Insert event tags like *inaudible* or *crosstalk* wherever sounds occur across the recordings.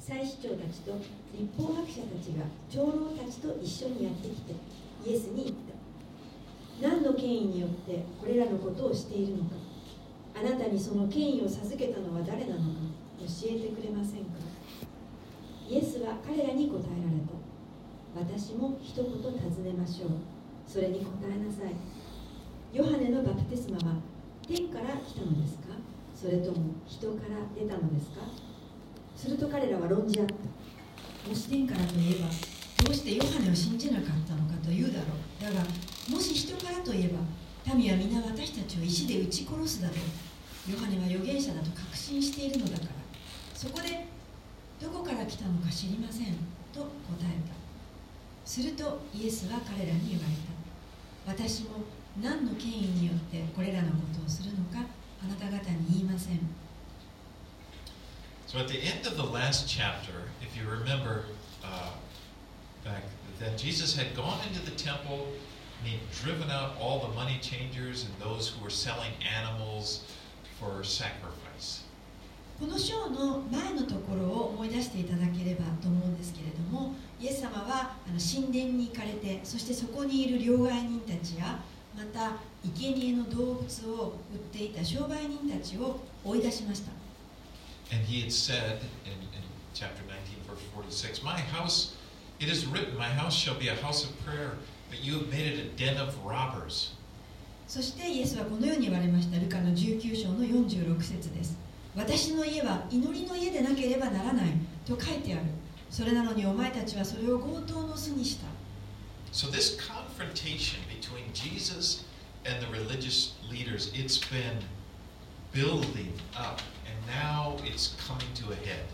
祭司長たちと立法学者たちが長老たちと一緒にやってきてイエスに言った。何の権威によってこれらのことをしているのか。あなたにその権威を授けたのは誰なのか教えてくれませんか。イエスは彼らに答えられた。私も一言尋ねましょう。それに答えなさい。ヨハネのバプテスマは天から来たのですか？それとも人から出たのですか？すると彼らは論じ合った。もし天からといえばどうしてヨハネを信じなかったのかというだろう。だがもし人からといえば民は皆私たちを石で撃ち殺すだろう。ヨハネは預言者だと確信しているのだから。そこでどこから来たのか知りません。と答えた。するとイエスは彼らに言われた。私も何の権威によってこれらのことをするのかあなた方に言いません。So at the end of the last chapter, if you remember uh, back then, Jesus had gone into the temple and he'd driven out all the money changers and those who were selling animals for sacrifice. この章の前のところを思い出していただければと思うんですけれどもイエス様はあの神殿に行かれてそしてそこにいる両替人たちやまた生贄の動物を売っていた商売人たちを追い出しました And he had said in, in chapter 19, verse 46, My house, it is written, My house shall be a house of prayer, but you have made it a den of robbers. そしてイエスはこのように言われましたルカの19章の46節です私の家は祈りの家でなければならないと書いてあるそれなのにお前たちはそれを強盗の巣にした So this confrontation between Jesus and the religious leaders, it's been building up, now it's coming to a head.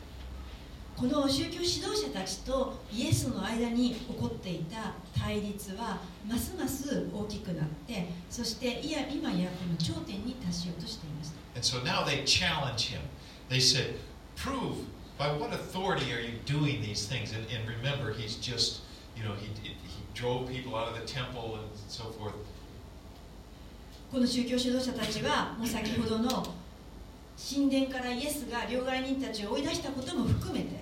この宗教指導者たちとイエスの間に起こっていた対立はますます大きくなってそしていや今やこの頂点に達しようとしていました And so now they challenge him. They said, Prove by what authority are you doing these things? And, and remember, he's just, you know, he, he drove people out of the temple and so forth. この宗教指導者たちはもう先ほどの神殿からイエスが両替人たちを追い出したことも含めて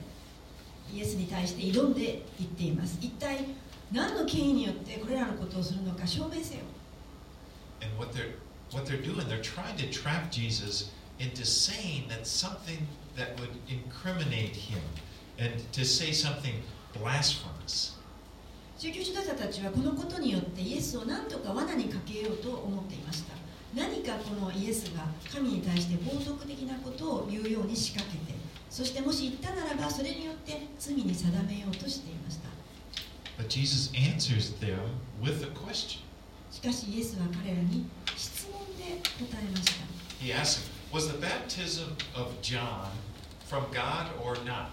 イエスに対して挑んでいっています一体何の権威によってこれらのことをするのか証明せよ And what they're what they're doing, they're trying to trap Jesus into saying that something that would incriminate him and to say something blasphemous. 宗教指導者たちはこのことによってイエスを何とか罠にかけようと思っていました何かこのイエスが神に対して冒涜的なことを言うように仕掛けてそしてもし言ったならばそれによって罪に定めようとしていました。But Jesus answers them with a question. しかしイエスは彼らに質問で答えました。He asks them, Was the baptism of John from God or not?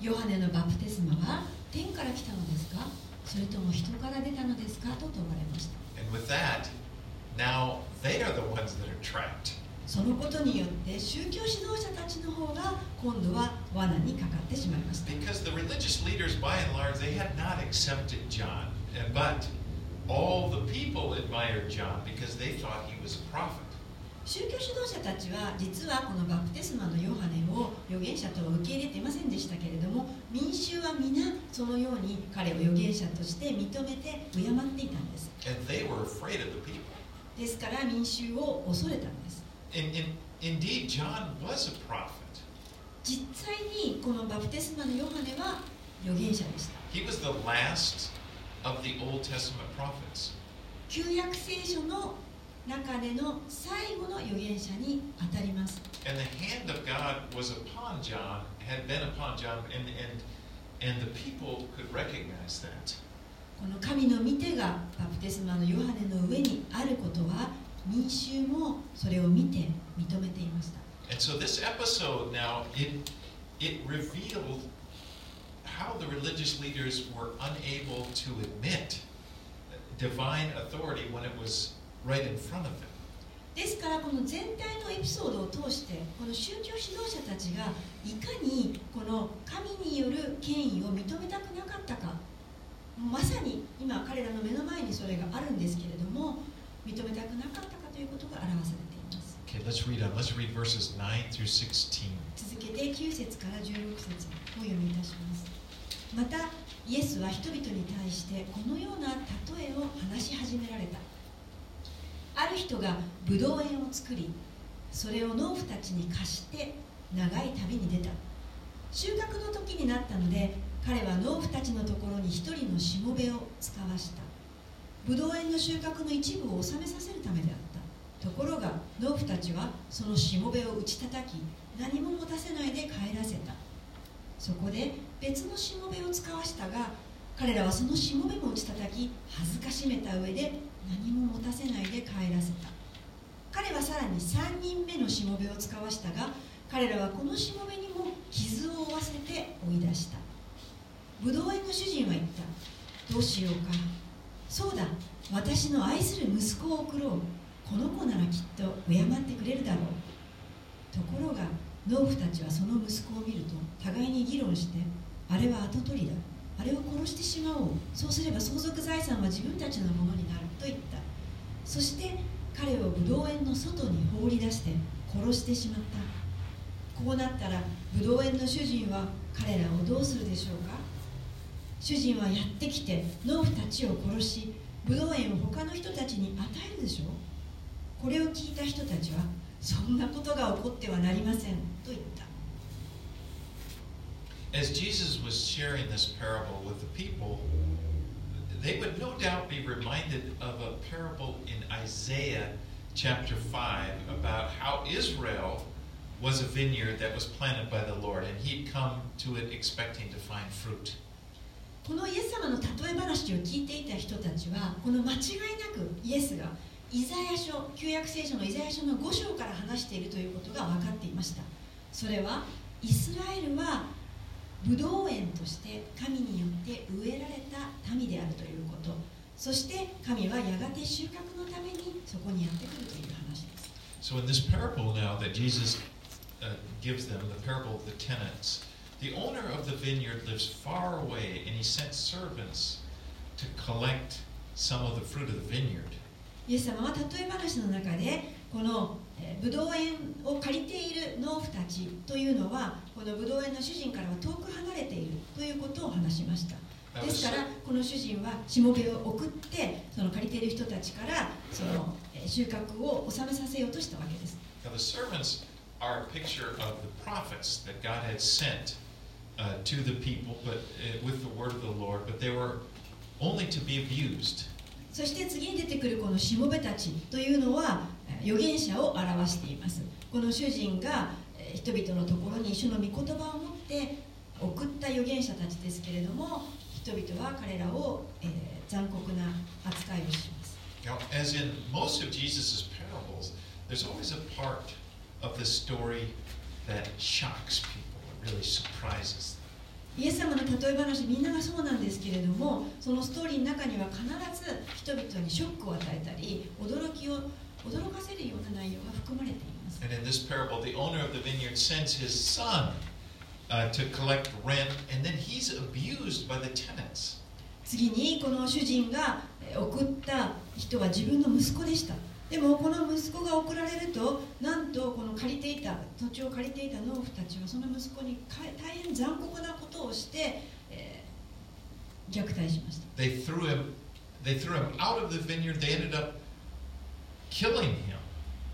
ヨハネのバプテスマは天から来たのですか？それとも人から出たのですか？と問われました。And with that, now they are the ones that are trapped. そのことによって宗教指導者たちの方が今度は罠にかかってしまいました Because the religious leaders, by and large, they had not accepted John. But all the people admired John because they thought he was a prophet. 宗教指導者たちは実はこのバプテスマのヨハネを預言者とは受け入れていませんでしたけれども民衆は皆そのように彼を預言者として認めて敬っていたんです And they were afraid of the people. ですから民衆を恐れたんです In, in, indeed, John was a prophet. 実際にこのバプテスマのヨハネは預言者でした He was the last of the Old Testament prophets. 旧約聖書の中での最後の預言者に当たります And the hand of God was upon John, had been upon John, and, and, and the people could recognize that. この神の御手がプテスマのヨハネの上にあることは民衆もそれを見て認めていました。ですからこの全体のエピソードを通してこの宗教指導者たちがいかにこの神による権威を認めたくなかったか。まさに今彼らの目の前にそれがあるんですけれども認めたくなかったかということが表されています。Okay, let's read on. Let's read verses 9 through 16. 続けて9節から16節またイエスは人々に対してこのような例えを話し始められたある人がブドウ園を作りそれを農夫たちに貸して長い旅に出た収穫の時になったので彼は農夫たちのところに一人のしもべを使わした。ブドウ園の収穫の一部を収めさせるためであった。ところが農夫たちはそのしもべを打ち叩き何も持たせないで帰らせた。そこで別のしもべを使わしたが彼らはそのしもべも打ち叩き恥ずかしめた上で何も持たせないで帰らせた。彼はさらに3人目のしもべを使わしたが彼らはこのしもべにも傷を負わせてブドウ園の主人は言った。どうしようか。そうだ。私の愛する息子を送ろう。この子ならきっと敬ってくれるだろう。ところが農夫たちはその息子を見ると互いに議論してあれは跡取りだ。あれを殺してしまおう。そうすれば相続財産は自分たちのものになると言った。そして彼をブドウ園の外に放り出して殺してしまった。こうなったらブドウ園の主人は彼らをどうするでしょうか。主人はやってきて農夫たちを殺しブドウ園を他の人たちに与えるでしょうこれを聞いた人たちはそんなことが起こってはなりませんと言った As Jesus was sharing this parable with the people, they would no doubt be reminded of a parable in Isaiah chapter 5 about how Israel was a vineyard that was planted by the Lord, and he'd come to it expecting to find fruit. このイエス様の例え話を聞いていた人たちはこの間違いなくイエスがイザヤ書旧約聖書のイザヤ書の5章から話しているということが分かっていました。それはイスラエルはブドウ園として神によって植えられた民であるということ。そして神はやがて収穫のためにそこにやってくるという話です。So, in this parable now that Jesus uh, gives them, the parable of the tenants, the owner of the vineyard lives far away and he sent servants to collect some of the fruit of the vineyard. イエス様は例え話の中でこのえーブドウ園を借りている農夫たちというのはこのブドウ園の主人からは遠く離れているということを話しましたですからこの主人はしもべを送ってその借りている人たちからそのえー収穫を収めさせようとしたわけです Now, the servants are a picture of the prophets that God had sent uh, to the people, but uh, with the word of the Lord, but they were only to be abused. そして次に出てくるこのしもべたちというのはえー預言者を表していますこの主人がえー人々のところに主の御言葉を持って送った預言者たちですけれども人々は彼らを、えー残酷な扱いをします Now, as in most of Jesus' parables, there's always a part of the story that shocks people, really surprises them. イエス様の例え話みんながそうなんですけれどもそのストーリーの中には必ず人々にショックを与えたり驚きを驚かせるような内容が含まれています And in this parable, the owner of the vineyard sends his son uh, to collect rent, and then he's abused by the tenants. 次にこの主人がえー送った人は自分の息子でしたでもこの息子が送られるとなんとこの借りていた土地を借りていた農夫たちはその息子に大変残酷なことをして、えー虐待しました They threw him, they threw him out of the vineyard. They ended up killing him.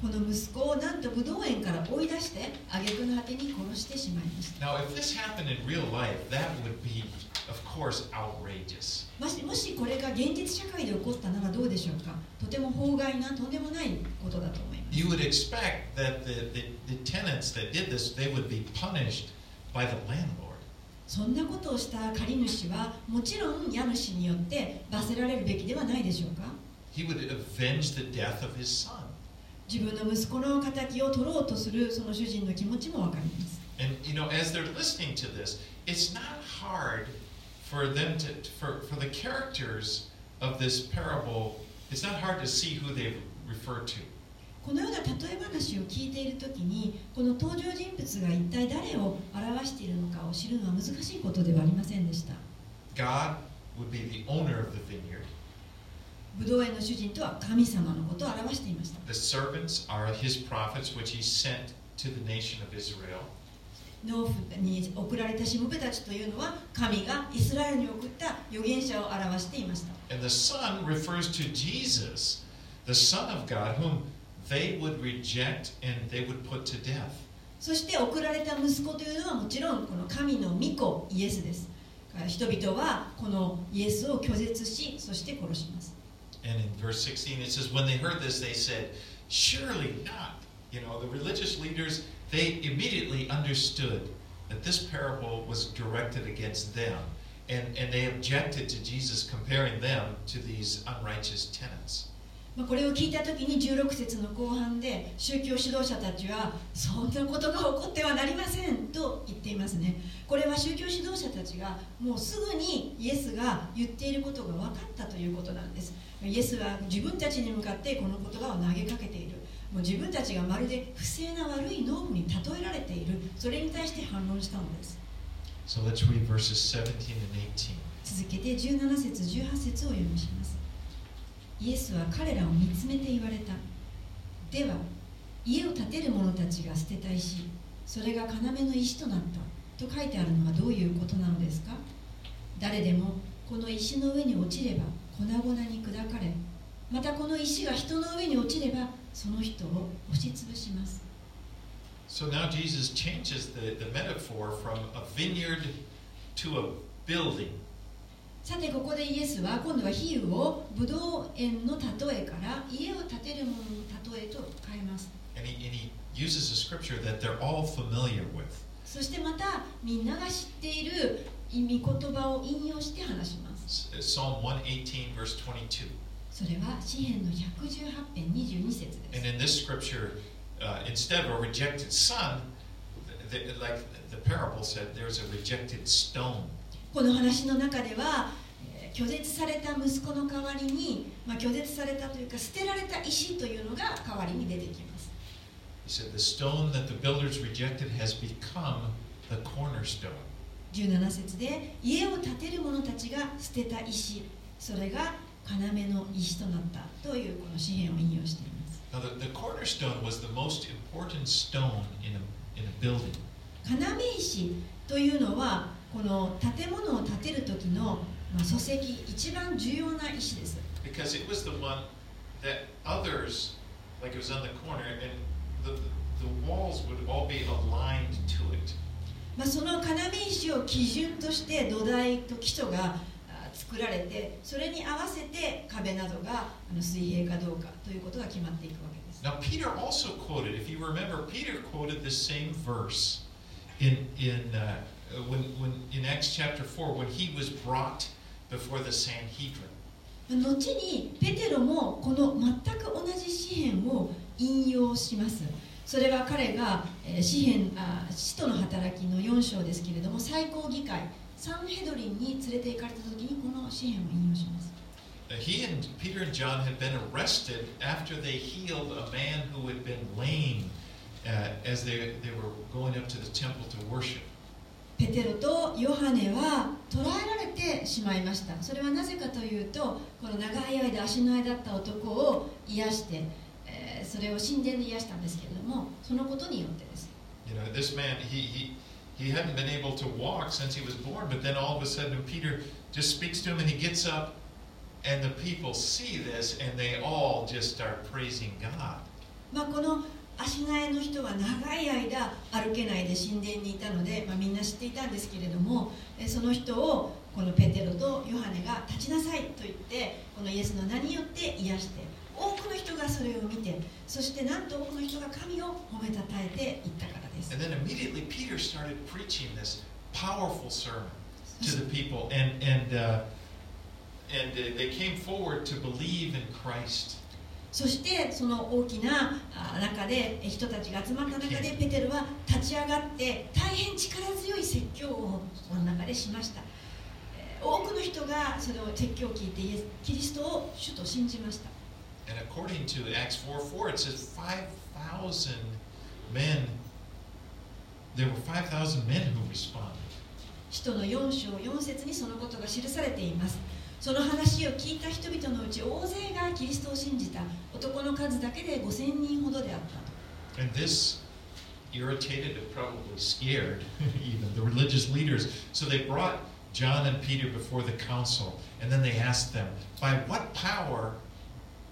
この息子をなんと武道園から追い出して挙句の果てに殺してしまいました。もしこれが現実社会で起こったならどうでしょうか？とても法外なとんでもないことだと思います。そんなことをした借主はもちろん家主によって罰せられるべきではないでしょうか？自分の息子の敵を取ろうとするその主人の気持ちもわかります And you know, as they're listening to this, it's not hard for them to for, for the characters of this parable, it's not hard to see who they refer to. このような例え話を聞いている時にこの登場人物が一体誰を表しているのかを知るのは難しいことではありませんでした God would be the owner of the vineyard. ブドウ園の主人とは神様のことを表していました The servants are his prophets, which he sent to the nation of Israel. 農夫に送られたしもべたちというのは神がイスラエルに送った預言者を表していました And the Son refers to Jesus, the Son of God, whom they would reject and they would put to death. そして送られた息子というのはもちろんこの神の御子イエスです人々はこのイエスを拒絶しそして殺します And in verse 16 it says, When they heard this, they said, Surely not. You know, the religious leaders, they immediately understood that this parable was directed against them. And, and they objected to Jesus comparing them to these unrighteous tenants. まあこれを聞いた時に16節の後半で宗教指導者たちはそんなことが起こってはなりませんと言っていますねこれは宗教指導者たちがもうすぐにイエスが言っていることが分かったということなんです イエスは自分たちに向かってこの言葉を投げかけている。もう自分たちがまるで不正な悪い農夫に例えられている。それに対して反論したのです。So let's read verses 17 and 18. 続けて17節18節を読みします。イエスは彼らを見つめて言われた。では家を建てる者たちが捨てた石それが要の石となった。と書いてあるのはどういうことなのですか？誰でもこの石の上に落ちれば粉々に砕かれまたこの石が人の上に落ちればその人を押しつぶします So now Jesus changes the, the metaphor from a vineyard to a building. さてここでイエスは今度は比喩をブドウ園の例えから家を建てる者の例えと変えます And he, and he uses a scripture that they're all familiar with. そしてまたみんなが知っている意味言葉を引用して話します Psalm 118, verse 22. それは詩篇の118編22節で And す in this scripture, uh, instead of a rejected son, th- th- like the parable said, there's a rejected stone. この話の中ではえー拒絶された息子の代わりに、まあ、拒絶されたというか捨てられた石というのが代わりに出てきます He said, The stone that the builders rejected has become the cornerstone. 17節で家を建てる者たちが捨てた石それが要の石となったというこの詩篇を引用しています Now, the, the cornerstone was the most important stone in a, in a building. 要石というのはこの建物を建てる時の、まあ、礎石一番重要な石です Because it was the one that others, like it was on the corner, and the, the walls would all be aligned to it. まあ、その要石を基準として土台と基礎があ作られてそれに合わせて壁などが水平かどうかということが決まっていくわけです Now, Peter also quoted, if you remember, Peter quoted the same verse in, in, uh, when, when, in Acts chapter 4 when he was brought before the Sanhedrin. 後にペテロもこの全く同じ詩篇を引用しますそれは彼がえー詩篇あ使徒の働きの4章ですけれども最高議会サンヘドリンに連れて行かれた時にこの詩篇を引用します Uh, He and Peter and John had been arrested after they healed a man who had been lame uh, as they, they were going up to the temple to worship. ペテロとヨハネは捕らえられてしまいましたそれはなぜかというとこの長い間足の間だった男を癒して、えーそれを神殿で癒したんですけれどもそのことによってです You know, this man, he, he, he hadn't been able to walk since he was born, but then all of a sudden Peter just speaks to him and he gets up, and the people see this and they all just start praising God. まあ、この足苗の人は長い間歩けないで神殿にいたので、まあ、みんな知っていたんですけれどもえその人をこのペテロとヨハネが立ちなさいと言ってこのイエスの名によって癒して多くの人がそれを見てそしてなんと多くの人が神を褒めたたえていったからです。And then immediately Peter started preaching this powerful sermon to the people, and and uh, and uh, they came forward to believe in Christ. そしてその大きなあ中でえ人たちが集まった中でペテロは立ち上がって大変力強い説教をその中でしました。えー多くの人がそれを説教を聞いてキリストを主と信じました And according to Acts 4 4, it says 5,000 men, there were 5,000 men who responded. 使徒の4章4節にそのことが記されていますその話を聞いた人々のうち大勢がキリストを信じた男の数だけで5000人ほどであったと And this irritated and probably scared, *laughs* even the religious leaders. So they brought John and Peter before the council, and then they asked them, By what power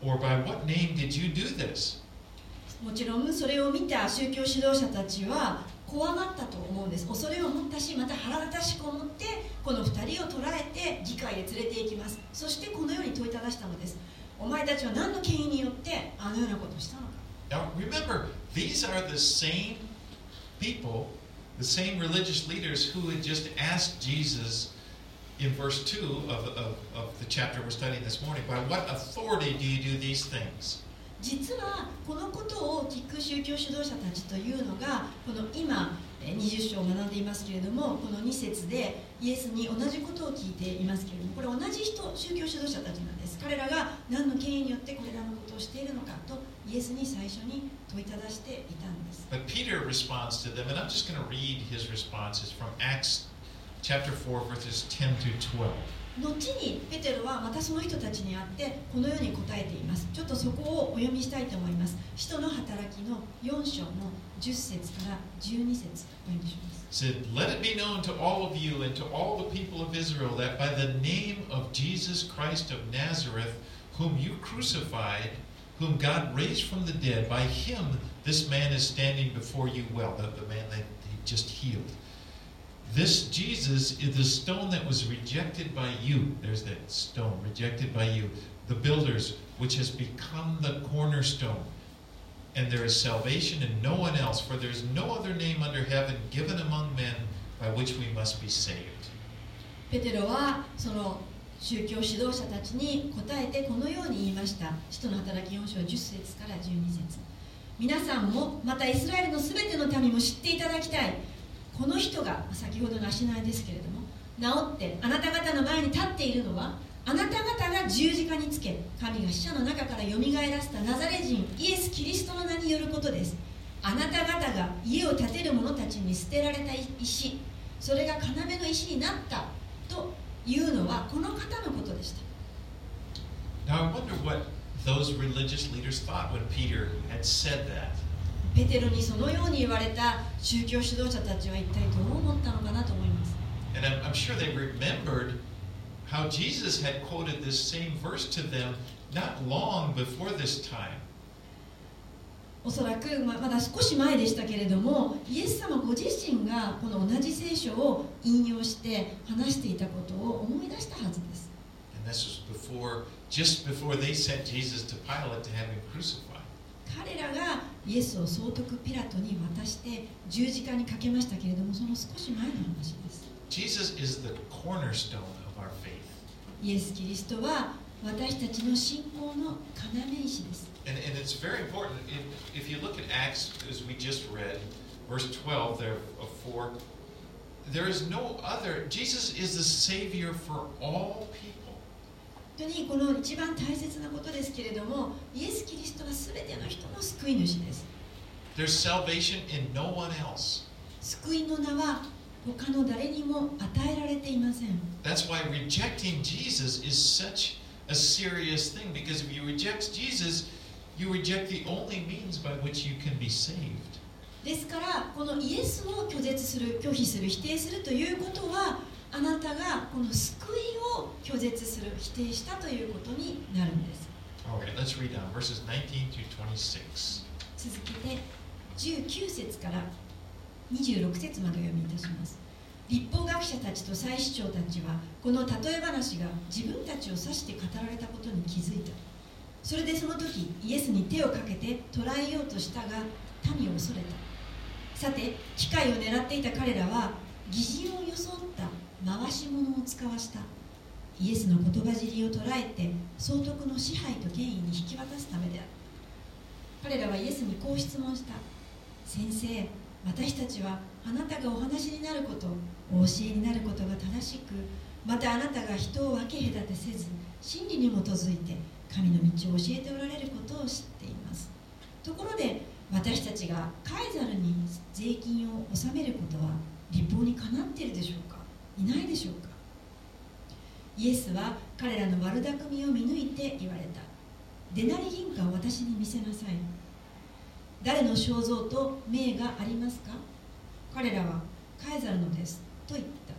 or by what name did you do this? もちろんそれを見た宗教指導者たちは怖がったと思うんです。恐れを持ったしまた腹立たしく思ってこの2人を捕らえて議会へ連れて行きます。そしてこのように問いただしたのです。お前たちは何の権威によってあのようなことをしたのか。Now remember, these are the same people, the same religious leaders who had just asked Jesus in verse 2 of, of, of the chapter we're studying this morning, by what authority do you do these things? 実はこのことを聞く宗教指導者たちというのがこの今えー20章を学んでいますけれどもこの2節でイエスに同じことを聞いていますけれどもこれ同じ人宗教指導者たちなんです彼らが何の権威によってこれらのことをしているのかとイエスに最初に問いただしていたんです But Peter responds to them, and I'm just going to read his responses from Acts chapter 4, verses 10 through 12. 後にペテロはまたその人たちに会ってこのように答えていますちょっとそこをお読みしたいと思います使徒の働きの4章の10節から12節お読みします said, Let it be known to all of you and to all the people of Israel that by the name of Jesus Christ of Nazareth, whom you crucified, whom God raised from the dead, by him this man is standing before you well, the, the man that he just healed. This Jesus is the stone that was rejected by you. There's that stone, rejected by you, the builders, which has become the cornerstone. And there is salvation in no one else, for there is no other name under heaven given among men by which we must be saved. ペテロはその宗教指導者たちに答えてこのように言いました使徒の働き4章10節から12節皆さんもまたイスラエルのすべての民も知っていただきたい この人が先ほどの足苗ですけれども治ってあなた方の前に立っているのはあなた方が十字架につけ神が死者の中からよみがえらせたナザレ人イエス・キリストの名によることですあなた方が家を建てる者たちに捨てられた石それが要の石になったというのはこの方のことでした Now I wonder what those religious leaders thought when Peter had said that. ペテロにそのように言われた宗教指導者たちは一体どう思ったのかなと思います And I'm, I'm sure they remembered how Jesus had quoted this same verse to them not long before this time. おそらくままだ少し前でしたけれどもイエス様ご自身がこの同じ聖書を引用して話していたことを思い出したはずです And this was before, just before they sent Jesus to Pilate to have him crucified. 彼らがイエスを総督ピラトに渡して十字架にかけましたけれどもその少し前の話です Jesus is the cornerstone of our faith. イエス・キリストは私たちの信仰の要石です And, and it's very important. If, if you look at Acts, as we just read, verse 12 there of 4, there is no other. Jesus is the Savior for all people. 本当にこの一番大切なことですけれどもイエス・キリストは全ての人の救い主です There's salvation in no one else. 救いの名は他の誰にも与えられていません That's why rejecting Jesus is such a serious thing because if you reject Jesus, you reject the only means by which you can be saved. ですからこのイエスを拒絶する拒否する否定するということはあなたがこの救いを拒絶する否定したということになるんです。All right, let's read on verses 19 through 26. 続けて19節から26節までお読みいたします。立法学者たちと祭司長たちはこの例え話が自分たちを指して語られたことに気づいた。それでその時イエスに手をかけて捕らえようとしたが民を恐れた。さて機会を狙っていた彼らは疑似を装った回し物を使わした。イエスの言葉尻を捉えて総督の支配と権威に引き渡すためである。彼らはイエスにこう質問した。先生私たちはあなたがお話になることお教えになることが正しくまたあなたが人を分け隔てせず真理に基づいて神の道を教えておられることを知っています。ところで私たちがカイザルに税金を納めることは立法にかなっているでしょうか？いないでしょうか？イエスは彼らの悪巧みを見抜いて言われた。デナリ銀貨を私に見せなさい。誰の肖像と名がありますか？彼らはカエサルのです。と言った。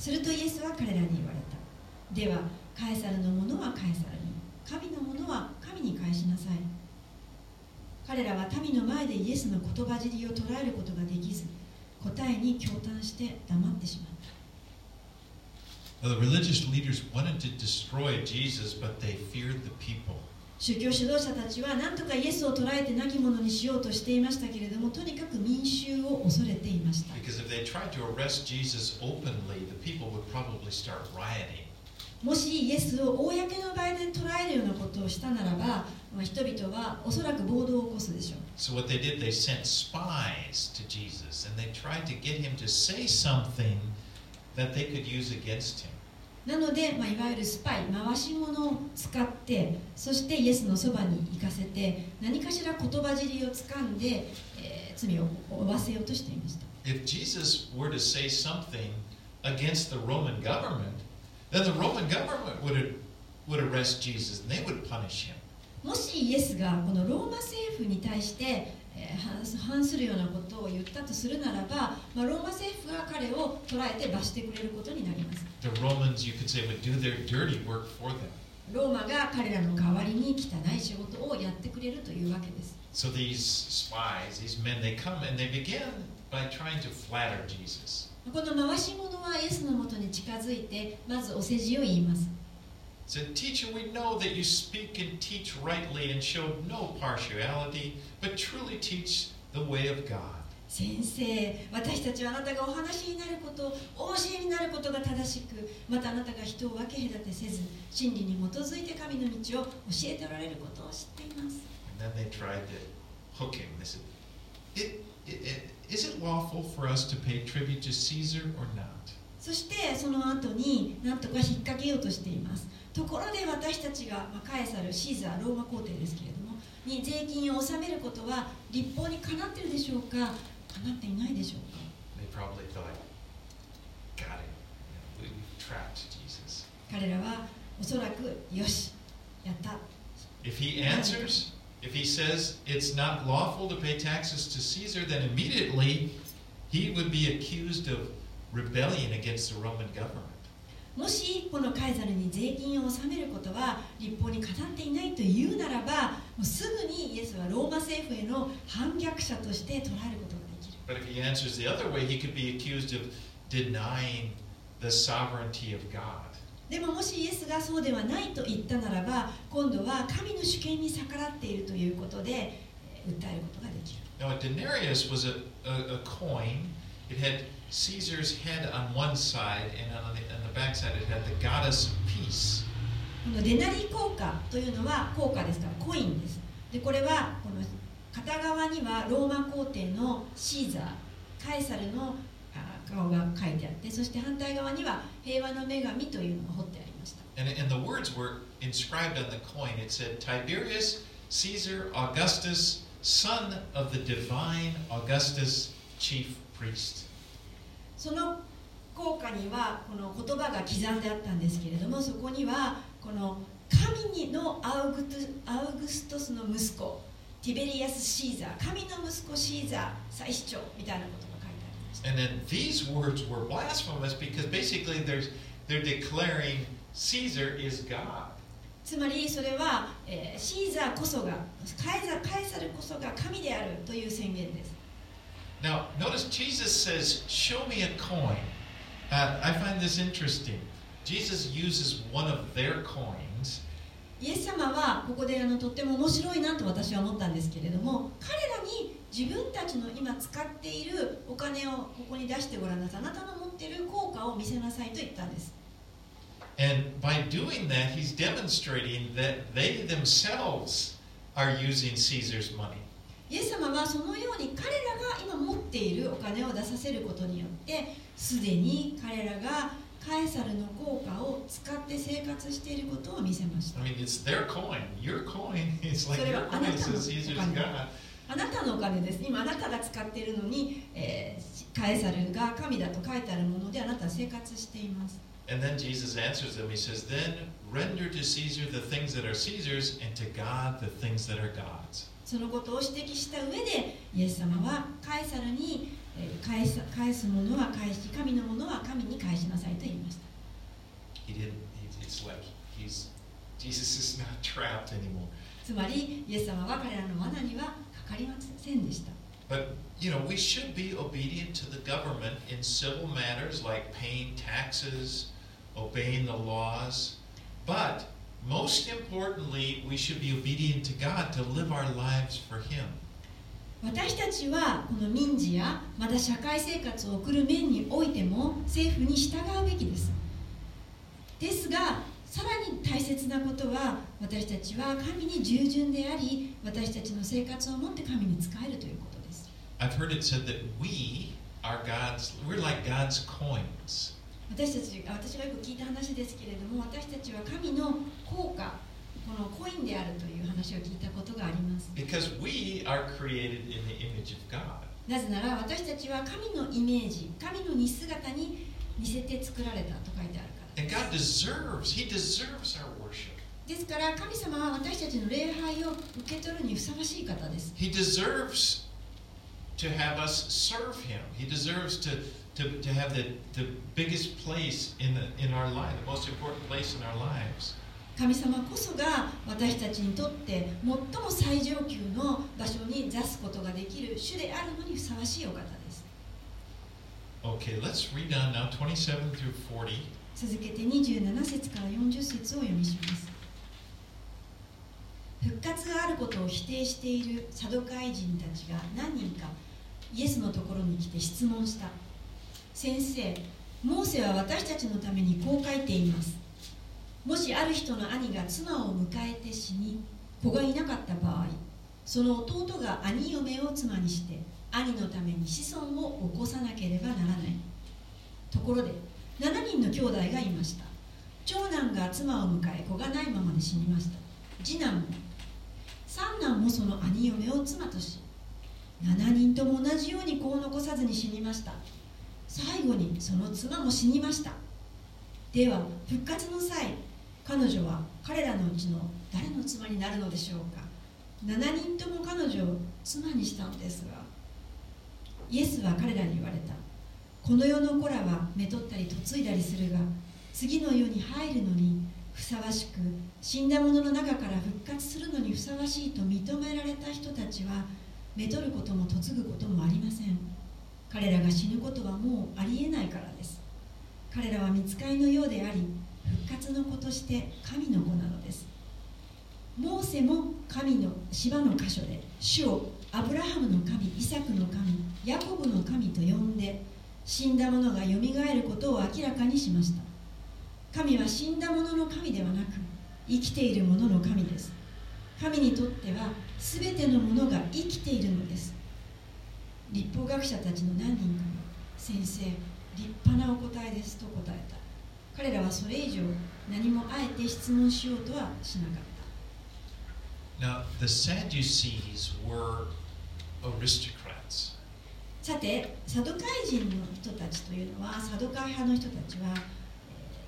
するとイエスは彼らに言われた。ではカエサルのものはカエサルに。神のものは神に返しなさい。彼らは民の前でイエスの言葉尻を捉えることができず答えに驚嘆して黙ってしまった。the religious leaders wanted to destroy Jesus, but they feared the people. 宗教指導者たちは何とかイエスを捉えて亡き者にしようとしていましたけれどもとにかく民衆を恐れていました Because if they tried to arrest Jesus openly, the people would probably start rioting. もしイエスを公の場で捉えるようなことをしたならば、まあ、人々はおそらく暴動を起こすでしょう So what they did, they sent spies to Jesus, and they tried to get him to say something that they could use against him. なので、まあ、いわゆるスパイ回し物を使ってそしてイエスのそばに行かせて何かしら言葉尻をつかんで、えー罪を負わせようとしていました If Jesus were to say something against the Roman government, then the Roman government would, would arrest Jesus and they would punish him. もしイエスがこのローマ政府に対して、反するようなことを言ったとするならば、ま、ローマ政府が彼を捕らえて罰してくれることになります。ローマが彼らの代わりに汚い仕事をやってくれるというわけです。So these spies, these men, they come and they begin by trying to flatter Jesus. この回し者はイエスのもとに近づいて、まずお世辞を言います。Said, Teacher, we know that you speak and teach rightly and show no partiality, but truly teach the way of God. 先生私たちはあなたがお話になることお教えになることが正しくまたあなたが人を分け隔てせず真理に基づいて神の道を教えておられることを知っています And then they tried to hook him. They said, it, it, it, Is it lawful for us to pay tribute to Caesar or not? そしてその後に何とか引っ掛けようとしています ところで私たちが、まあ、カエサルシーザーローマ皇帝ですけれどもに税金を納めることは立法にかなっているでしょうかかなっていないでしょうか They probably thought, got it. Trapped Jesus. 彼らはおそらくよしやった If he answers, if he says it's not lawful to pay taxes to Caesar, then immediately he would be accused of rebellion against the Roman government. もしこのカエサルに税金を納めることは立法にかなっていないというならばもうすぐにイエスはローマ政府への反逆者として捉えることができる But if he answers the other way, he could be accused of denying the sovereignty of God. でももしイエスがそうではないと言ったならば今度は神の主権に逆らっているということでえー訴えることができる Now, a denarius was a, a, a coin. It had Caesar's head on one side, and on the, on the back side, it had the goddess peace. このデナリ効果というのは効果ですからコインですでこれはこの片側にはローマ皇帝のシーザーカエサルのあ顔が書いてあってそして反対側には平和の女神というのが彫ってありました And, and the words were inscribed on the coin. It said, Tiberius Caesar Augustus, son of the divine Augustus, chief priest. その効果にはこの言葉が刻んであったんですけれどもそこにはこの神のアウグトアウグストスの息子ティベリアス・シーザー神の息子シーザー最主張みたいなことが書いてありました And then these words were blasphemous because basically there's, they're declaring Caesar is God. つまりそれは、えーシーザーこそがカエザカエサルこそが神であるという宣言です Now, notice Jesus says, Show me a coin. Uh, I find this interesting. Jesus uses one of their coins イエス様はここであのとっても面白いなと私は思ったんですけれども彼らに自分たちの今使っているお金をここに出してごらんなさいあなたの持っている効果を見せなさいと言ったんです And by doing that, he's demonstrating that they themselves are using Caesar's money. イエス様はそのように彼らが今持っているお金を出させることによってすでに彼らがカエサルの効果を使って生活していることを見せました I mean, it's their coin. Your coin is like your coin says Caesar's God. あなたのお金です今あなたが使っているのに、えーカエサルが神だと書いてあるものであなたは生活しています And then Jesus answers them. He says, Then render to Caesar the things that are Caesar's, and to God the things that are God's. そのことを指摘した上でイエス様はカエサルにえー返す返すものは返し神のものは神に返しなさいと言いました He didn't. It's like he's Jesus is not trapped anymore. つまりイエス様は彼らの罠にはかかりませんでした But you know, we should be obedient to the government in civil matters like paying taxes, obeying the laws. But most importantly, we should be obedient to God to live our lives for Him. 私たちはこの民事やまた社会生活を送る面においても政府に従うべきですですがさらに大切なことは私たちは神に従順であり私たちの生活をもって神に仕えるということです I've heard it said that we are God's, we're like God's coins. 私たち私がよく聞いた話ですけれども私たちは神の効果このコインであるという話を聞いたことがあります Because we are created in the image of God. なぜなら私たちは神のイメージ神の似姿に似せて作られたと書いてあるから And God deserves, He deserves our worship. ですから神様は私たちの礼拝を受け取るにふさわしい方です He deserves to have us serve Him. He deserves to, to, to have the, the biggest place in, the, in our life, the most important place in our lives. 神様こそが私たちにとって最も最上級の場所に座すことができる主であるのにふさわしいお方です Okay, let's read on now 27 through 40. 続けて27節から40節をお読みします復活があることを否定しているサドカイ人たちが何人かイエスのところに来て質問した先生モーセは私たちのためにこう書いています。もしある人の兄が妻を迎えて死に子がいなかった場合その弟が兄嫁を妻にして兄のために子孫を起こさなければならない。ところで7人の兄弟がいました。長男が妻を迎え子がないままで死にました。次男も三男もその兄嫁を妻とし7人とも同じように子を残さずに死にました。最後にその妻も死にました。では復活の際彼女は彼らのうちの誰の妻になるのでしょうか。7人とも彼女を妻にしたのですがイエスは彼らに言われた。この世の子らはめとったり嫁いだりするが次の世に入るのにふさわしく死んだ者の中から復活するのにふさわしいと認められた人たちはめとることも嫁ぐこともありません。彼らが死ぬことはもうありえないからです。彼らは見つかりのようであり復活の子として神の子なのです。モーセも神の芝の箇所で主をアブラハムの神イサクの神ヤコブの神と呼んで死んだ者がよみがえることを明らかにしました。神は死んだ者の神ではなく生きている者の神です。神にとっては全てのものが生きているのです。立法学者たちの何人かも先生立派なお答えですと答えた。彼らはそれ以上何もあえて質問しようとはしなかった。さてサドカイ人の人たちというのはサドカイ派の人たちは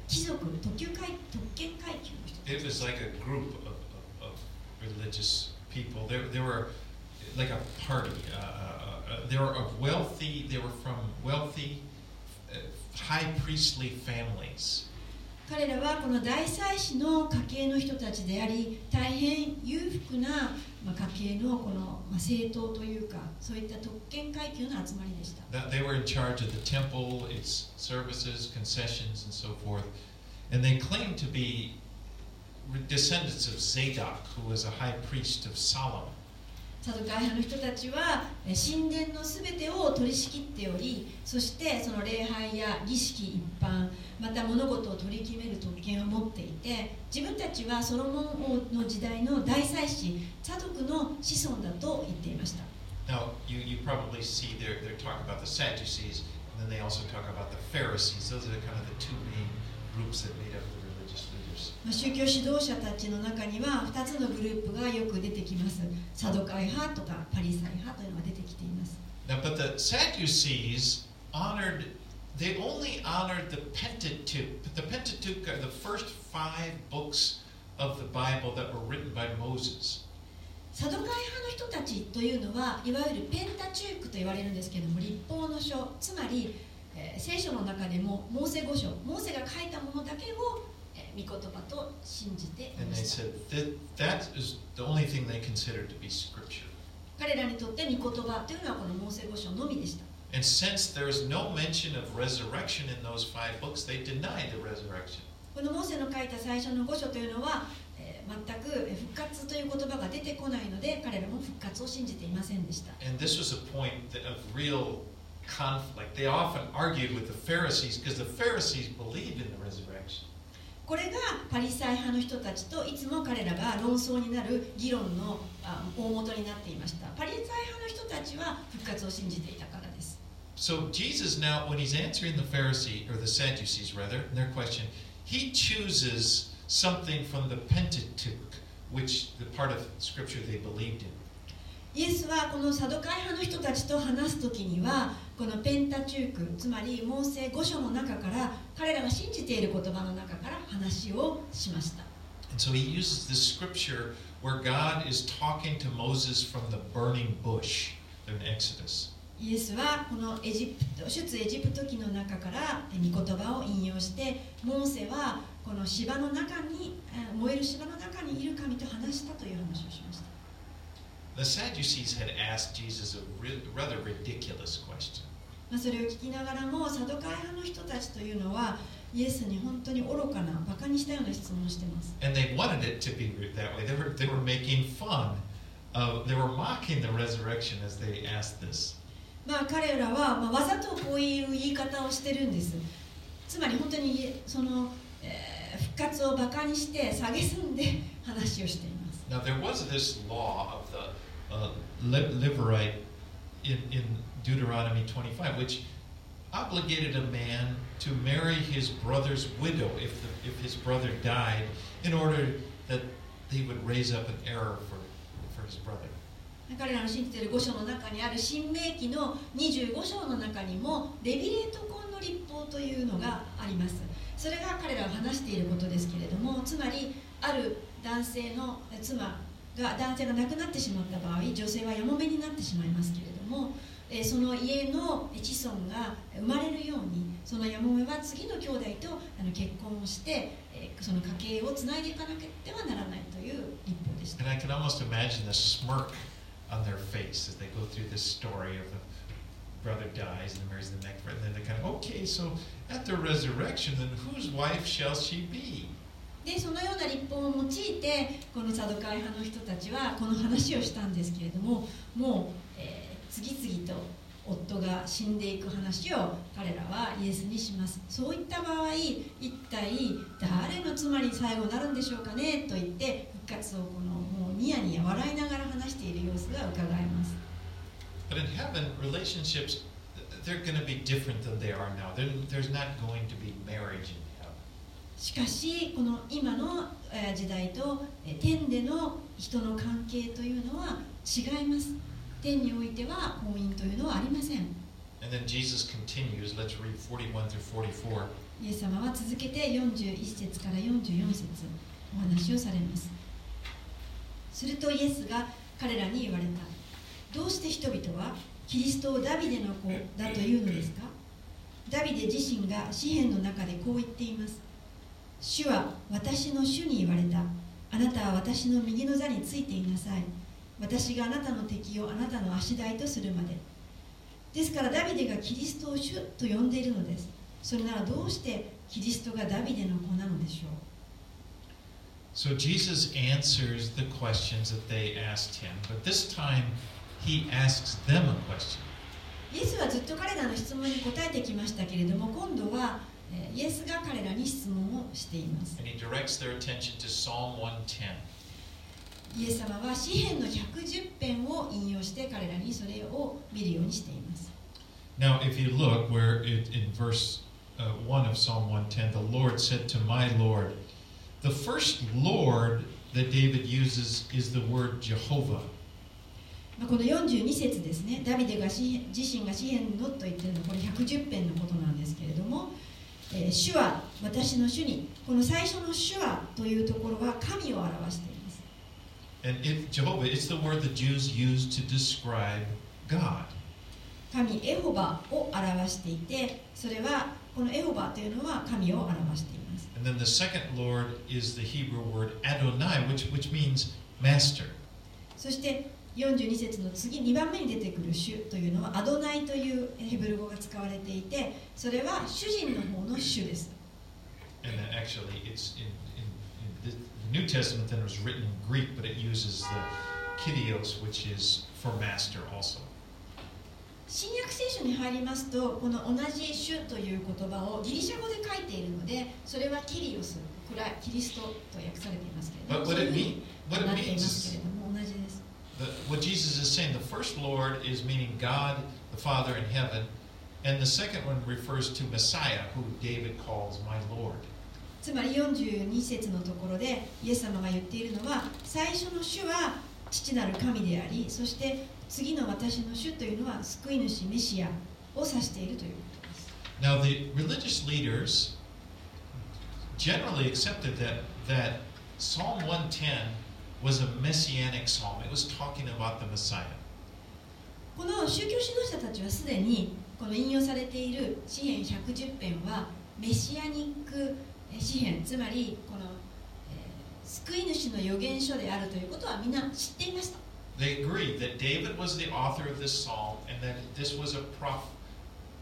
貴族特,級階特権階級の人たち。Religious they were of wealthy, they were from wealthy, uh, high priestly families. 彼らはこの大祭司の家系の人たちであり大変裕福な、まあ、家系のこの、まあ、政党というかそういった特権階級の集まりでした That they were in charge of the temple, its services, concessions, and so forth. And they claimed to be descendants of Zadok, who was a high priest of Solomon. サドカイ派の人たちは神殿のすべてを取り仕切っておりそしてその礼拝や儀式一般また物事を取り決める特権を持っていて自分たちはソロモン王の時代の大祭司サドクの子孫だと言っていました Now, you, you probably see they're, they're talking about the Sadducees, and then they also talk about the Pharisees. Those are kind of the two main groups that made up the religious leaders. まあ宗教指導者たちの中には2つのグループがよく出てきますサドカイ派とかパリサイ派というのが出てきています Now, but the Sadducees honored, they only honored the Pentateuch. The Pentateuch are the first five books of the Bible that were written by Moses. サドカイ派の人たちというのはいわゆるペンタチュークと言われるんですけれども立法の書つまり、えー聖書の中でもモーセ五書モーセが書いたものだけを、えー御言葉と信じてい And ま they said that that is the only thing they considered to be scripture. 彼らにとって御言葉というのはこのモーセ五書のみでした And since there is no mention of resurrection in those five books, they denied the resurrection. このモーセの書いた最初の五書というのは、えー全くえー復活という言葉が出てこないので彼らも復活を信じていませんでした And this was a point that- of real conflict. They often argued with the Pharisees because the Pharisees believed in the resurrection. これがパリサイ派の人たちといつも彼らが論争になる議論のあ大元になっていましたパリサイ派の人たちは復活を信じていたからです So Jesus now, when he's answering the Pharisee or the Sadducees rather, their question, he chooses something from the Pentateuch, which the part of Scripture they believed in. イエスはこのサドカイ派の人たちと話す時にはこのペンタチュークつまりモ盲セ五書の中から彼らが信じている言葉の中から話をしました。そして、このエジプト、出エジプト記の中から御言葉を引用して、モーセはこの芝の中に、燃える芝の中にいる神と話したという話をしました。The Sadducees had asked Jesus a rather. まあ、それを聞きながらもサドカイ派の人たちというのはイエスに本当に愚かなバカにしたような質問をしています。まあ彼らは、まあ、わざとこういう言い方をしてるんです。つまり本当にその、えー、復活をバカにして下げすんで話をしています。Deuteronomy 25, which obligated a man to marry his brother's widow if, the, if his brother died in order that he would raise up an heir for, for his brother. 彼らの信じている5章の中にある新明記の25章の中にもレビレート婚の立法というのがありますそれが彼らが話していることですけれどもつまりある男性の妻が男性が亡くなってしまった場合女性はやもめになってしまいますけれどもえその家の子孫が生まれるようにそのやもめは次の兄弟とあの結婚をしてえその家計をつないでいかなければならないという立法でした And I can almost imagine the smirk on their face as they go through this story of the brother dies and marries the next brother. And then they're kind of, okay, so at the resurrection, then whose wife shall she be? でそのような立法を用いてこのサドカイ派の人たちはこの話をしたんですけれどももう、次々と夫が死んでいく話を彼らはイエスにしますそういった場合一体誰の妻に最後なるんでしょうかね？と言って復活をこのもうニヤニヤ笑いながら話している様子が伺えます But in heaven, relationships, th- they're going to be different than they are now. There- There's not going to be marriage in heaven. しかしこの今のえー時代とえー天での人の関係というのは違います天においては婚姻というのはありません。And then Jesus continues. Let's read 41 through 44. イエス様は続けて41節から44節お話をされます。するとイエスが彼らに言われた。どうして人々はキリストをダビデの子だというのですか？ダビデ自身が詩篇の中でこう言っています。主は私の主に言われた。あなたは私の右の座についていなさい私があなたの敵をあなたの足台とするまでですからダビデがキリストを主と呼んでいるのですそれならどうしてキリストがダビデの子なのでしょう？So Jesus answers the questions that they asked him, but this time he asks them a question. イエスはずっと彼らの質問に答えてきましたけれども今度はえーイエスが彼らに質問をしています And he directs their attention to Psalm 110. イエス様は詩篇の110編を引用して彼らにそれを見るようにしています。Now, if you look where it, in verse uh, 1 of Psalm 110, the Lord said to my Lord, the first Lord that David uses is the word Jehovah. まあこの42節ですね。ダビデが詩自身が詩篇のと言ってるのはこれ110編のことなんですけれども、えー主は私の主にこの最初の主はというところは神を表しています And if Jehovah, it's the word the Jews used to describe God. 神エホバを表していてそれはこのエホバというのは神を表しています And then the second Lord is the Hebrew word Adonai, which, which means master. そして42節の次2番目に出てくる主というのはアドナイというヘブル語が使われていてそれは主人の方の主です And then actually, it's in, New Testament, then it was written in Greek, but it uses the kyrios, which is for master also. 新約聖書に入りますとこの同じ主という言葉をギリシャ語で書いているのでそれはキリオスこれはキリストと訳されていますけれど But も what そういう it, ふう mean, に what な it っていま means すけ is れども同じです the, what Jesus is saying, the first Lord is meaning God, the Father in heaven, and the second one refers to Messiah, who David calls my Lord. つまり42節のところでイエス様が言っているのは最初の主は父なる神でありそして次の私の主というのは救い主メシアを指しているということです Now, the religious leaders generally accepted that, that Psalm 110 was a messianic psalm. It was talking about the Messiah. この宗教指導者たちはすでにこの引用されている詩篇110編はメシアニック詩篇つまりこの、えー救い主の預言書であるということはみんな知っていました They agreed that David was the author of this psalm and that this was a proph-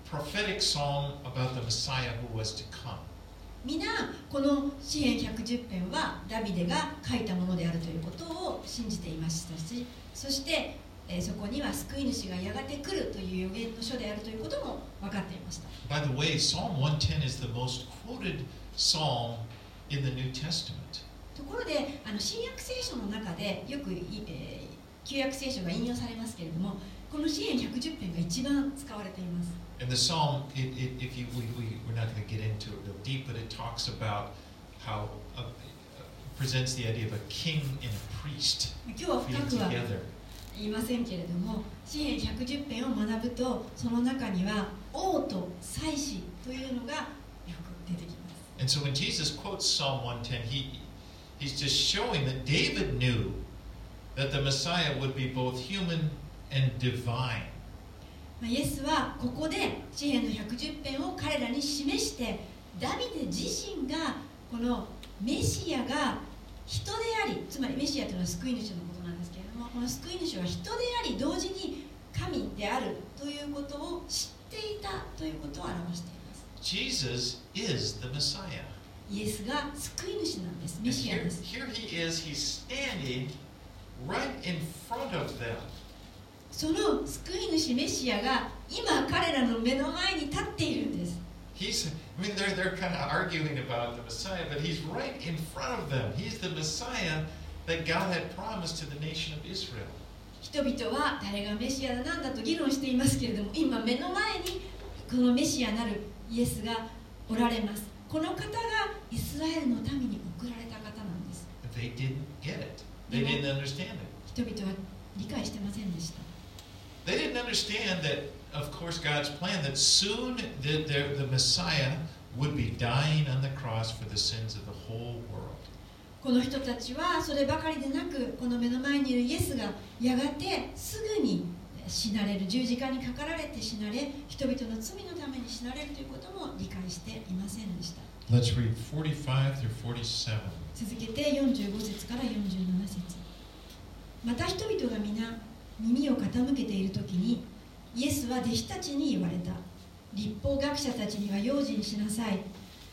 prophetic psalm about the Messiah who was to come. みんなこの詩篇110編はダビデが書いたものであるということを信じていましたしそして、えーそこには救い主がやがて来るという預言の書であるということも分かっていました By the way, Psalm 110 is the most quoted psalm in the New Testament. ところであの新約聖書の中でよくい、えー旧約聖書が引用されますけれどもこの詩篇110編が一番使われています And the psalm, it, it, if you, we, we, we're not going to get into it real deep, but it talks about how, uh, presents the idea of a king and a priest 今日は being 深くは together. 言いませんけれども詩篇110編を学ぶとその中には王と祭司というのがよく出てきます And so when Jesus quotes Psalm 110, he, he's just showing that David knew that the Messiah would be both human and divine. まあイエスはここで詩篇の110編を彼らに示してダビデ自身がこのメシアが人でありつまりメシアというのは救い主のことなんですけれどもこの救い主は人であり同時に神であるということを知っていたということを表しています Jesus is the Messiah. イエスが救い主なんですメシア here, です here he is, he's standing right in front of them. その救い主メシアが今彼らの目の前に立っているんです He's, I mean, they're, they're kind of arguing about the Messiah, but he's right in front of them. He's the Messiah that God had promised to the nation of Israel. 人々は誰がメシアだなんだと議論していますけれども今目の前にこのメシアなるイエスがおられますこの方がイスラエルの民に送られた方なんです they didn't get it. They didn't understand it. 人々は理解してませんでした They didn't understand that, of course, God's plan that soon the, the, the Messiah would be dying on the cross for the sins of the whole world. この人たちはそればかりでなくこの目の前にいるイエスがやがてすぐに死なれる十字架にかかられて死なれ人々の罪のために死なれるということも理解していませんでした。Let's read 45 through 47. 続けて45節から47節。また人々が皆耳を傾けている時にイエスは弟子たちに言われた。立法学者たちには用心しなさい。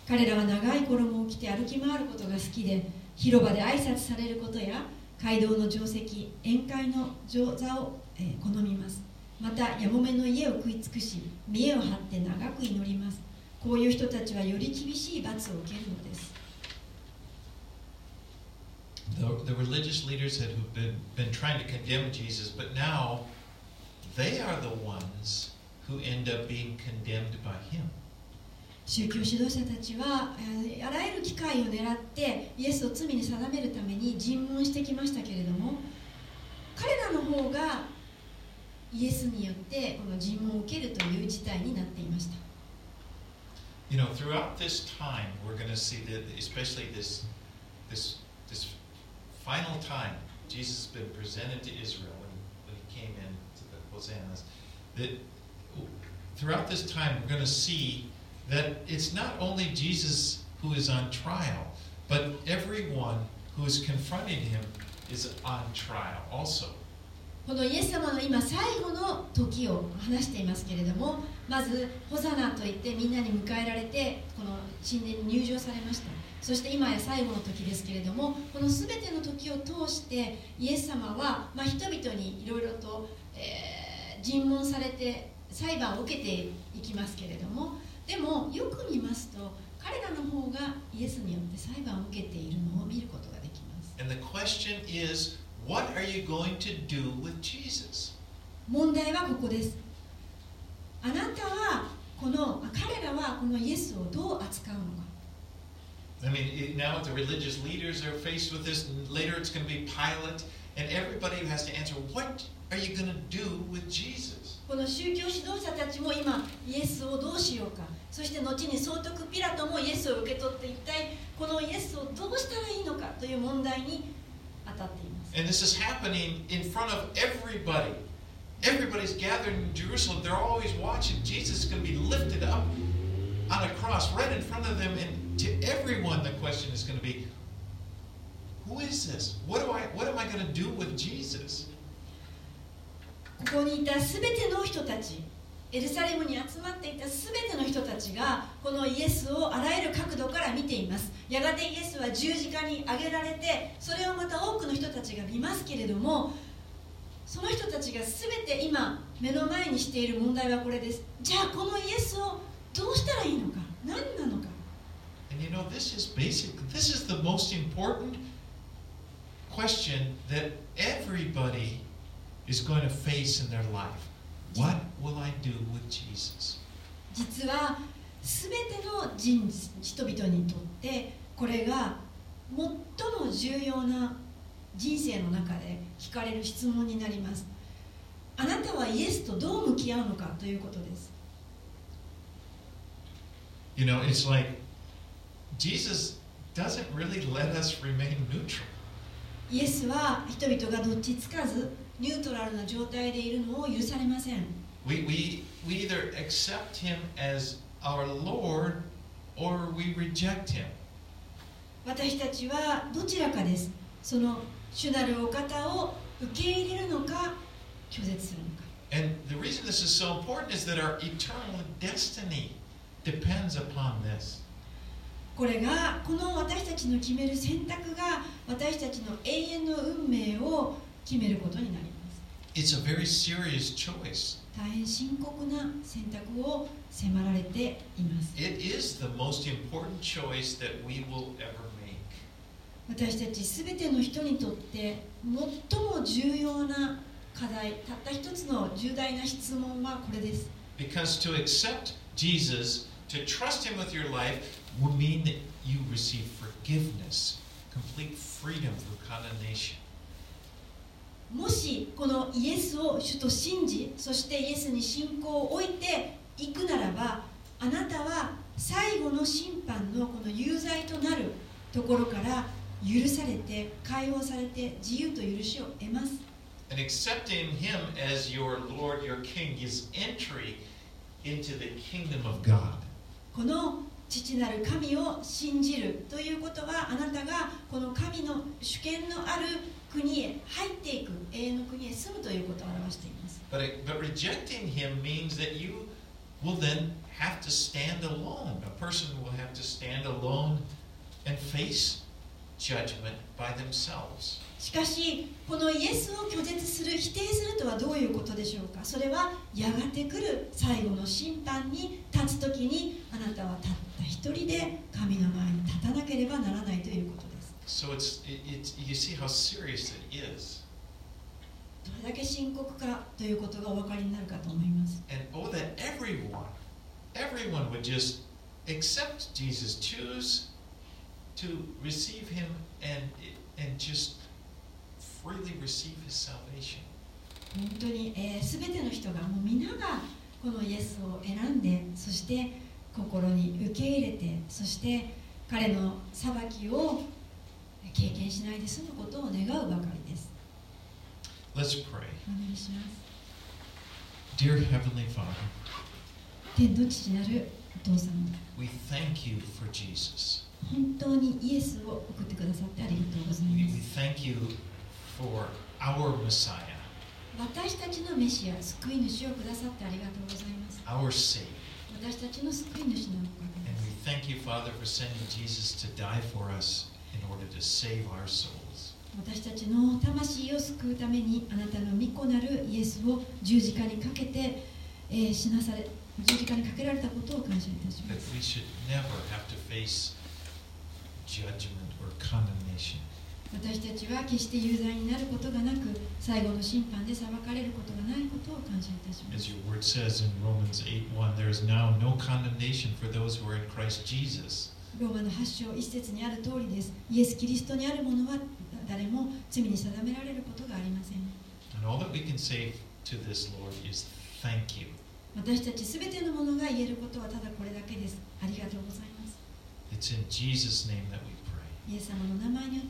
彼らは長い衣を着て歩き回ることが好きで広場で挨拶されることや街道の定石宴会の上座を、えー好みますまたやもめの家を食い尽くし見栄を張って長く祈りますこういう人たちはより厳しい罰を受けるのです The, the religious leaders had who've been, been trying to condemn Jesus, but now they are the ones who end up being condemned by him. 宗教指導者たちはえーあらゆる機会を狙ってイエスを罪に定めるために尋問してきましたけれども彼らの方がイエスによってこの尋問を受けるという事態になっていました You know, throughout this time, we're going to see that, especially this, this, this final time Jesus has been presented to Israel when, when he came in to the Hosannas, that throughout this time we're going to see that it's not only Jesus who is on trial, but everyone who is confronting him is on trial also. このイエス様の今最後の時を話していますけれどもまずホサナといってみんなに迎えられてこの神殿に入場されました。そして今や最後の時ですけれどもこの全ての時を通してイエス様は、ま、人々にいろいろと、えー尋問されて裁判を受けていきますけれどもでもよく見ますと彼らの方がイエスによって裁判を受けているのを見ることができます。What are you going to do with Jesus? 問題はここですあなたはこのあ彼らはこのイエスをどう扱うのか I mean, now the religious leaders are faced with this, and later it's going to be Pilate, and everybody has to answer, what are you going to do with Jesus? この宗教指導者たちも今イエスをどうしようかそして後に総督ピラトもイエスを受け取って一体このイエスをどうしたらいいのかという問題に当たっています And this is happening in front of everybody. Everybody's gathered in Jerusalem. They're always watching. Jesus is going to be lifted up on a cross right in front of them. And to everyone, the question is going to be, who is this? What do I? What am I going to do with Jesus? ここにいた全ての人たち エルサレムに集まっていた全ての人たちがこのイエスをあらゆる角度から見ていますやがてイエスは十字架に上げられてそれをまた多くの人たちが見ますけれどもその人たちが全て今目の前にしている問題はこれですじゃあこのイエスをどうしたらいいのか何なのか And you know, this is basic. This is the most important question that everybody is going to face in their life. 実は全ての人,人々にとってこれが最も重要な人生の中で聞かれる質問になります。あなたはイエスとどう向き合うのかということです。You know, it's like Jesus doesn't really let us remain neutral. イエスは人々がどっちつかずニュートラルな状態でいるのを許されません We, we, we either accept him as our Lord or we reject him. 私たちはどちらかですその主なるお方を受け入れるのか拒絶するのか And the reason this is so important is that our eternal destiny depends upon this. これがこの私たちの決める選択が私たちの永遠の運命を決めることになります It's a very serious choice. 大変深刻な選択を迫られています It is the most important choice that we will ever make. 私たち全ての人にとって最も重要な課題たった一つの重大な質問はこれです Because to accept Jesus, to trust him with your life, will mean that you receive forgiveness, complete freedom from condemnation. もしこのイエスを主と信じそしてイエスに信仰を置いていくならばあなたは最後の審判のこの有罪となるところから許されて解放されて自由と許しを得ます And accepting him as your Lord, your King, is entry into the kingdom of God. この父なる神を信じるということはあなたがこの神の主権のある国へ入っていく永遠の国へ住むということを表しています But, but rejecting him means that you will then have to stand alone. A person will have to stand alone and face judgment by themselves. しかしこのイエスを拒絶する否定するとはどういうことでしょうかそれはやがて来る最後の審判に立つ時にあなたはたった一人で神の前に立たなければならないということ So it's, it, it's you see how serious it is. どれだけ深刻かということがお分かりになるかと思います And oh, that everyone, everyone would just accept Jesus, choose to receive him, and and just freely receive his salvation. 本当に、えー、全ての人がもう皆がこのイエスを選んでそして心に受け入れてそして彼の裁きを経験しないで済むことを願うばかりです Let's pray. お願いします Dear Heavenly Father, 天の父なるお父様 we thank you for Jesus. 本当にイエスを送ってくださってありがとうござい We, ま we す thank you for our Messiah, 私たちのメシア救い主をくださってありがとうございます our Savior. 私たちの救い主のおかげ And で we す thank you, Father, for sending Jesus to die for us 私たちの魂を救うためにあなたの御子なるイエスを十字架にかけて、えー、死なされ十字架にかけられたことを感謝いたします。私たちは決して有罪になることがなく最後の審判で裁かれることがないことを感謝いたします。ローマの8章1節にある通りです。イエス・キリストにあるものは誰も罪に定められることがありません。And all that we can say to this, Lord, is thank you. 私たちすべてのものが言えることはただこれだけです。ありがとうございます。It's in Jesus' name that we pray. イエス様の名前によっ